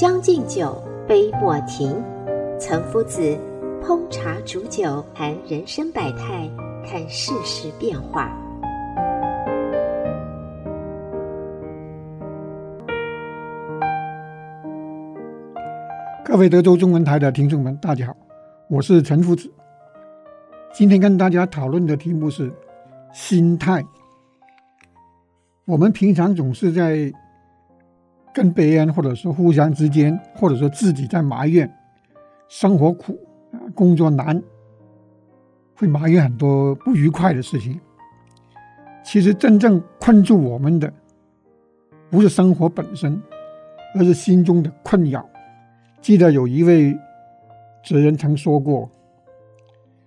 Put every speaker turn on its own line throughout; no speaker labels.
将进酒，杯莫停。岑夫子烹茶煮酒，谈人生百态，看世事变化。
各位德州中文台的听众们，大家好，我是岑夫子。今天跟大家讨论的题目是心态。我们平常总是在。跟别人，或者说互相之间，或者说自己在埋怨生活苦啊，工作难，会埋怨很多不愉快的事情。其实真正困住我们的，不是生活本身，而是心中的困扰。记得有一位哲人曾说过：“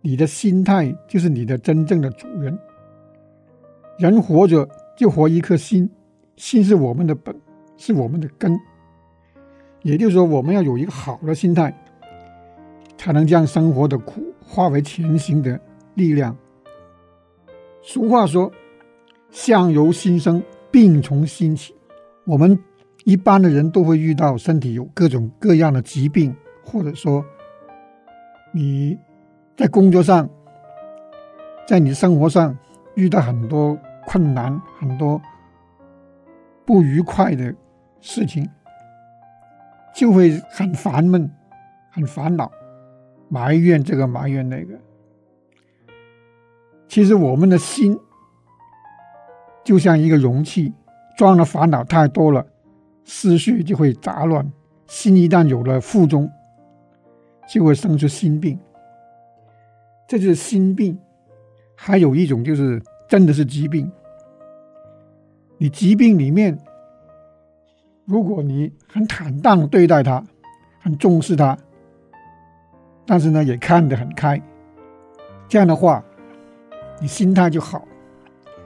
你的心态就是你的真正的主人。”人活着就活一颗心，心是我们的本。是我们的根，也就是说，我们要有一个好的心态，才能将生活的苦化为前行的力量。俗话说：“相由心生，病从心起。”我们一般的人都会遇到身体有各种各样的疾病，或者说你在工作上，在你生活上遇到很多困难，很多不愉快的。事情就会很烦闷、很烦恼，埋怨这个埋怨那个。其实我们的心就像一个容器，装的烦恼太多了，思绪就会杂乱。心一旦有了负重，就会生出心病。这就是心病。还有一种就是真的是疾病。你疾病里面。如果你很坦荡对待他，很重视他，但是呢也看得很开，这样的话，你心态就好，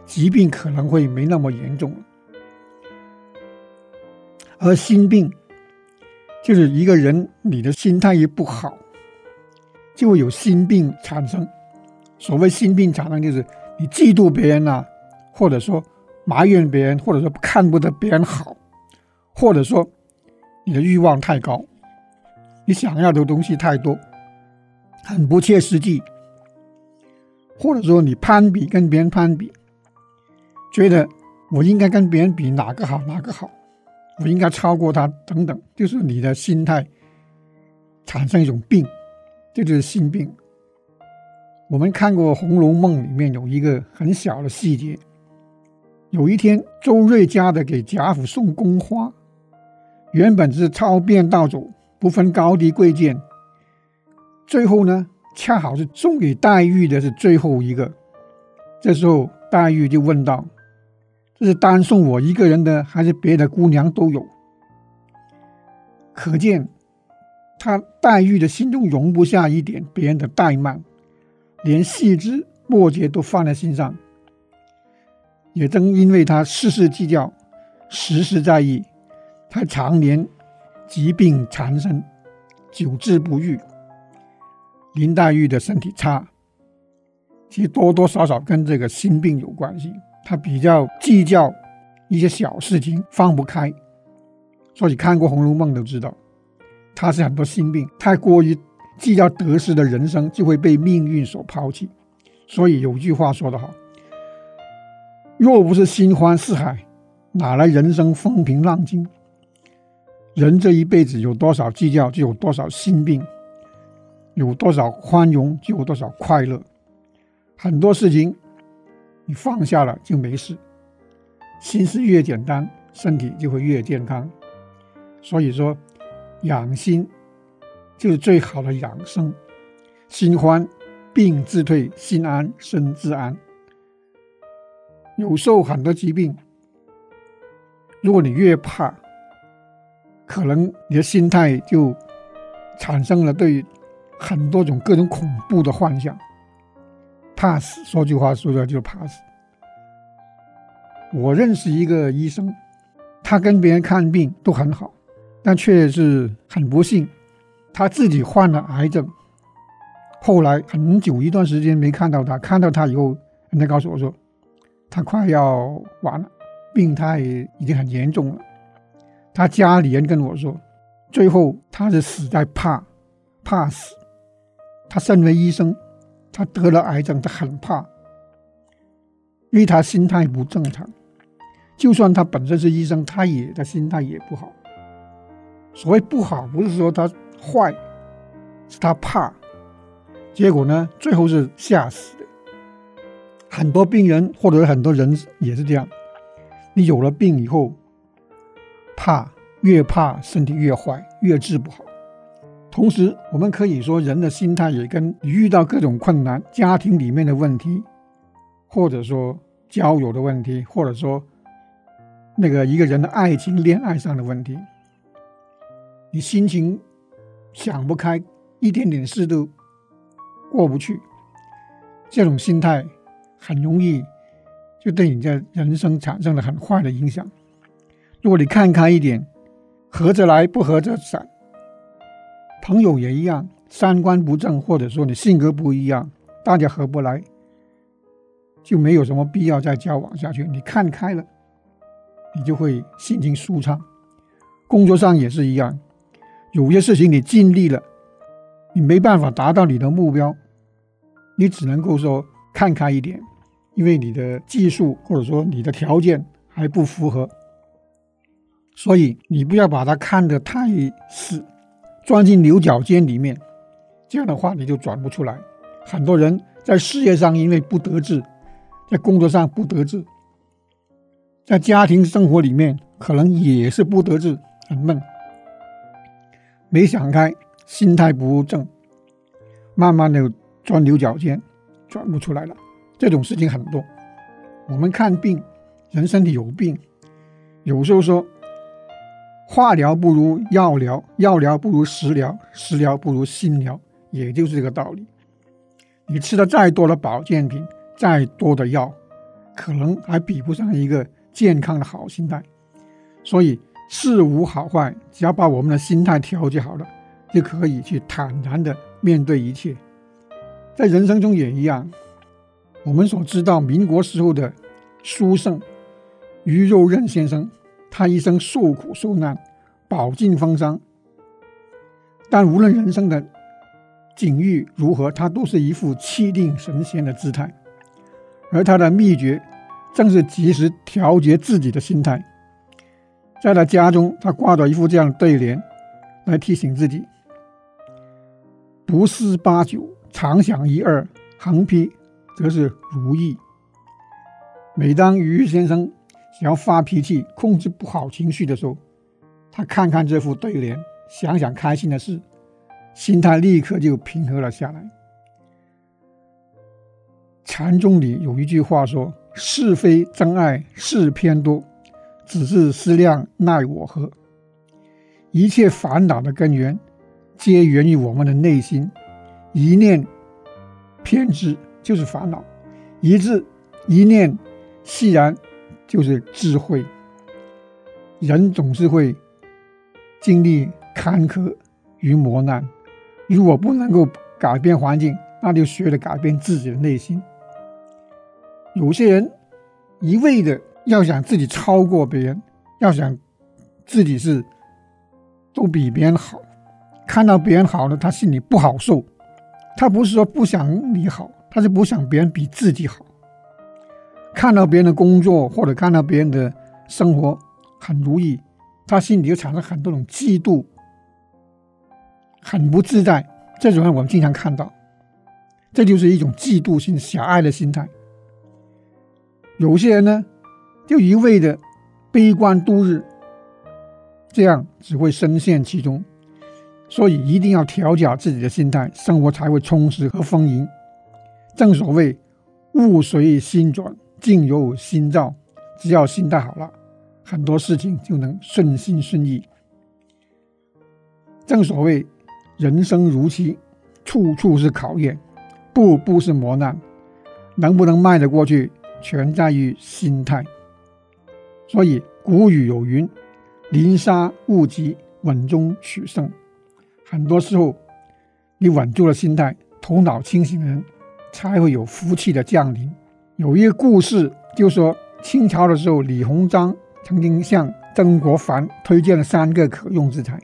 疾病可能会没那么严重。而心病就是一个人你的心态一不好，就会有心病产生。所谓心病产生，就是你嫉妒别人啊，或者说埋怨别人，或者说看不得别人好。或者说，你的欲望太高，你想要的东西太多，很不切实际。或者说，你攀比，跟别人攀比，觉得我应该跟别人比哪个好，哪个好，我应该超过他，等等，就是你的心态产生一种病，这就是心病。我们看过《红楼梦》里面有一个很小的细节，有一天周瑞家的给贾府送宫花。原本是抄编盗走，不分高低贵贱。最后呢，恰好是送给黛玉的是最后一个。这时候，黛玉就问道：“这是单送我一个人的，还是别的姑娘都有？”可见，她黛玉的心中容不下一点别人的怠慢，连细枝末节都放在心上。也正因为她事事计较，时时在意。他常年疾病缠身，久治不愈。林黛玉的身体差，其实多多少少跟这个心病有关系。他比较计较一些小事情，放不开。所以看过《红楼梦》都知道，他是很多心病。太过于计较得失的人生，就会被命运所抛弃。所以有句话说得好：“若不是心欢四海，哪来人生风平浪静？”人这一辈子有多少计较，就有多少心病；有多少宽容，就有多少快乐。很多事情你放下了就没事，心思越简单，身体就会越健康。所以说，养心就是最好的养生。心欢，病自退；心安，身自安。有时候很多疾病，如果你越怕，可能你的心态就产生了对很多种各种恐怖的幻想。怕死，说句话说出来就是怕死。我认识一个医生，他跟别人看病都很好，但却是很不幸，他自己患了癌症。后来很久一段时间没看到他，看到他以后，人家告诉我说，他快要完了，病态已经很严重了。他家里人跟我说，最后他是死在怕，怕死。他身为医生，他得了癌症，他很怕，因为他心态不正常。就算他本身是医生，他也他心态也不好。所谓不好，不是说他坏，是他怕。结果呢，最后是吓死的。很多病人或者很多人也是这样。你有了病以后，怕，越怕身体越坏，越治不好。同时，我们可以说人的心态也跟遇到各种困难、家庭里面的问题，或者说交友的问题，或者说那个一个人的爱情、恋爱上的问题，你心情想不开，一点点事都过不去，这种心态很容易就对你的人生产生了很坏的影响。如果你看开一点，合着来，不合着散。朋友也一样，三观不正，或者说你性格不一样，大家合不来，就没有什么必要再交往下去。你看开了，你就会心情舒畅。工作上也是一样，有些事情你尽力了，你没办法达到你的目标，你只能够说看开一点，因为你的技术或者说你的条件还不符合。所以你不要把它看得太死，钻进牛角尖里面，这样的话你就转不出来。很多人在事业上因为不得志，在工作上不得志，在家庭生活里面可能也是不得志，很闷，没想开，心态不正，慢慢的钻牛角尖，转不出来了。这种事情很多。我们看病，人身体有病，有时候说。化疗不如药疗，药疗不如食疗，食疗不如心疗，也就是这个道理。你吃的再多的保健品，再多的药，可能还比不上一个健康的好心态。所以事无好坏，只要把我们的心态调节好了，就可以去坦然的面对一切。在人生中也一样，我们所知道民国时候的书圣于右任先生。他一生受苦受难，饱经风霜，但无论人生的境遇如何，他都是一副气定神闲的姿态。而他的秘诀，正是及时调节自己的心态。在他家中，他挂着一副这样的对联，来提醒自己：不思八九，常想一二，横批则是如意。每当于先生。想要发脾气、控制不好情绪的时候，他看看这副对联，想想开心的事，心态立刻就平和了下来。禅宗里有一句话说：“是非真爱事偏多，只是思量奈我何。”一切烦恼的根源，皆源于我们的内心，一念偏执就是烦恼，一字一念释然。就是智慧。人总是会经历坎坷与磨难，如果不能够改变环境，那就学着改变自己的内心。有些人一味的要想自己超过别人，要想自己是都比别人好，看到别人好了，他心里不好受。他不是说不想你好，他是不想别人比自己好。看到别人的工作或者看到别人的生活很如意，他心里就产生很多种嫉妒，很不自在。这种人我们经常看到，这就是一种嫉妒心、狭隘的心态。有些人呢，就一味的悲观度日，这样只会深陷其中。所以一定要调节自己的心态，生活才会充实和丰盈。正所谓物随心转。境由心造，只要心态好了，很多事情就能顺心顺意。正所谓人生如棋，处处是考验，步步是磨难，能不能迈得过去，全在于心态。所以古语有云：“宁杀勿急，稳中取胜。”很多时候，你稳住了心态，头脑清醒的人，才会有福气的降临。有一个故事，就说清朝的时候，李鸿章曾经向曾国藩推荐了三个可用之才，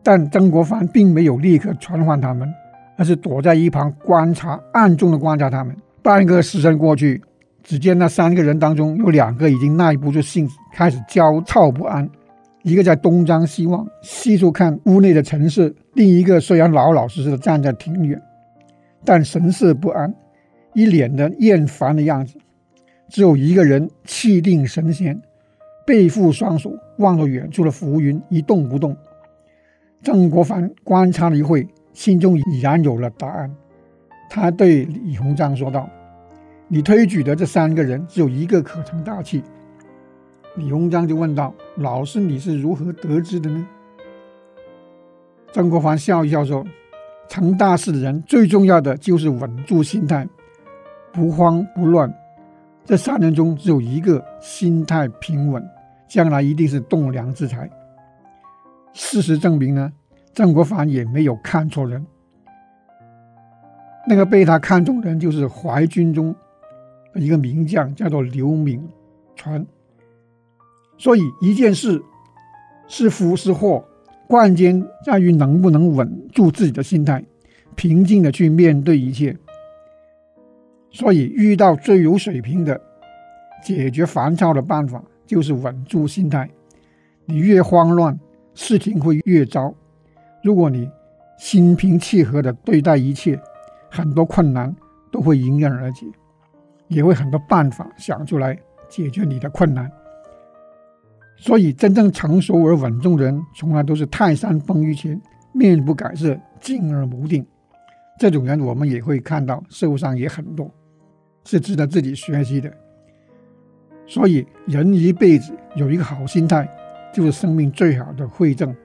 但曾国藩并没有立刻传唤他们，而是躲在一旁观察，暗中的观察他们。半个时辰过去，只见那三个人当中有两个已经耐不住性子，开始焦躁不安。一个在东张西望，四处看屋内的陈设；另一个虽然老老实实的站在庭院，但神色不安，一脸的厌烦的样子。只有一个人气定神闲，背负双手，望着远处的浮云，一动不动。曾国藩观察了一会，心中已然有了答案。他对李鸿章说道：“你推举的这三个人，只有一个可成大器。”李鸿章就问道：“老师，你是如何得知的呢？”曾国藩笑一笑说：“成大事的人最重要的就是稳住心态，不慌不乱。这三人中只有一个心态平稳，将来一定是栋梁之才。”事实证明呢，曾国藩也没有看错人。那个被他看中的人就是淮军中一个名将，叫做刘铭传。所以，一件事是福是祸，关键在于能不能稳住自己的心态，平静的去面对一切。所以，遇到最有水平的解决烦躁的办法，就是稳住心态。你越慌乱，事情会越糟。如果你心平气和的对待一切，很多困难都会迎刃而解，也会很多办法想出来解决你的困难。所以，真正成熟而稳重的人，从来都是泰山崩于前，面不改色，静而不定。这种人，我们也会看到，社会上也很多，是值得自己学习的。所以，人一辈子有一个好心态，就是生命最好的馈赠。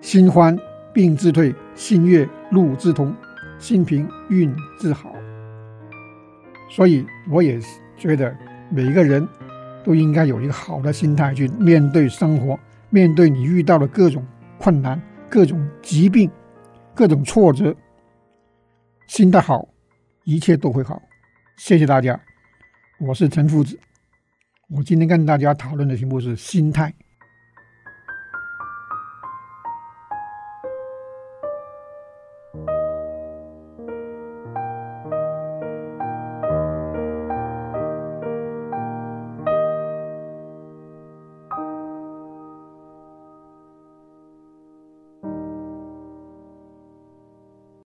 心欢病自退，心悦路自通，心平运自好。所以，我也觉得每个人。都应该有一个好的心态去面对生活，面对你遇到的各种困难、各种疾病、各种挫折，心态好，一切都会好。谢谢大家，我是陈夫子。我今天跟大家讨论的题目是心态。